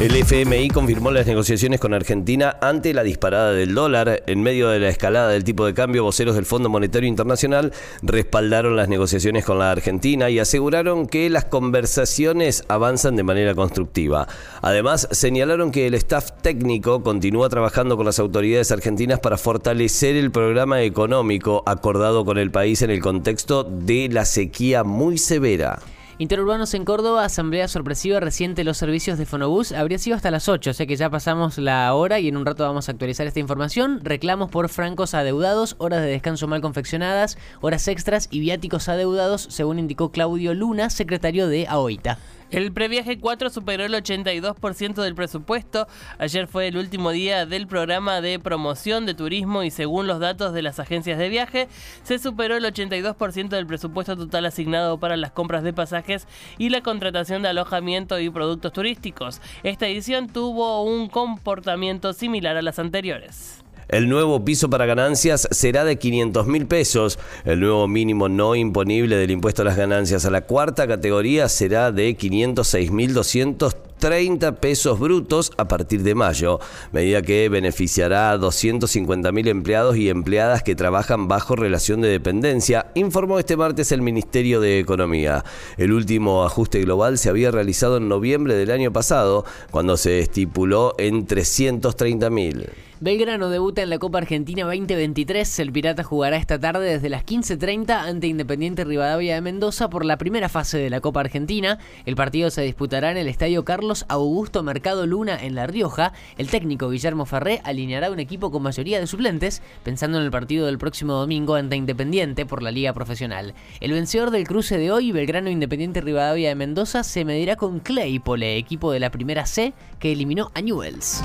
El FMI confirmó las negociaciones con Argentina ante la disparada del dólar. En medio de la escalada del tipo de cambio, voceros del Fondo Monetario Internacional respaldaron las negociaciones con la Argentina y aseguraron que las conversaciones avanzan de manera constructiva. Además, señalaron que el staff técnico continúa trabajando con las autoridades argentinas para fortalecer el programa económico acordado con el país en el contexto de la sequía muy severa. Interurbanos en Córdoba, asamblea sorpresiva reciente los servicios de Fonobús. Habría sido hasta las 8, sé que ya pasamos la hora y en un rato vamos a actualizar esta información. Reclamos por francos adeudados, horas de descanso mal confeccionadas, horas extras y viáticos adeudados, según indicó Claudio Luna, secretario de AOITA. El previaje 4 superó el 82% del presupuesto. Ayer fue el último día del programa de promoción de turismo y según los datos de las agencias de viaje, se superó el 82% del presupuesto total asignado para las compras de pasajes y la contratación de alojamiento y productos turísticos. Esta edición tuvo un comportamiento similar a las anteriores. El nuevo piso para ganancias será de 500 mil pesos. El nuevo mínimo no imponible del impuesto a las ganancias a la cuarta categoría será de 506 mil 230 pesos brutos a partir de mayo, medida que beneficiará a 250 mil empleados y empleadas que trabajan bajo relación de dependencia, informó este martes el Ministerio de Economía. El último ajuste global se había realizado en noviembre del año pasado, cuando se estipuló en 330 mil. Belgrano debuta en la Copa Argentina 2023. El Pirata jugará esta tarde desde las 15.30 ante Independiente Rivadavia de Mendoza por la primera fase de la Copa Argentina. El partido se disputará en el Estadio Carlos Augusto Mercado Luna en La Rioja. El técnico Guillermo Ferré alineará un equipo con mayoría de suplentes, pensando en el partido del próximo domingo ante Independiente por la Liga Profesional. El vencedor del cruce de hoy, Belgrano Independiente Rivadavia de Mendoza, se medirá con Claypole, equipo de la primera C que eliminó a Newells.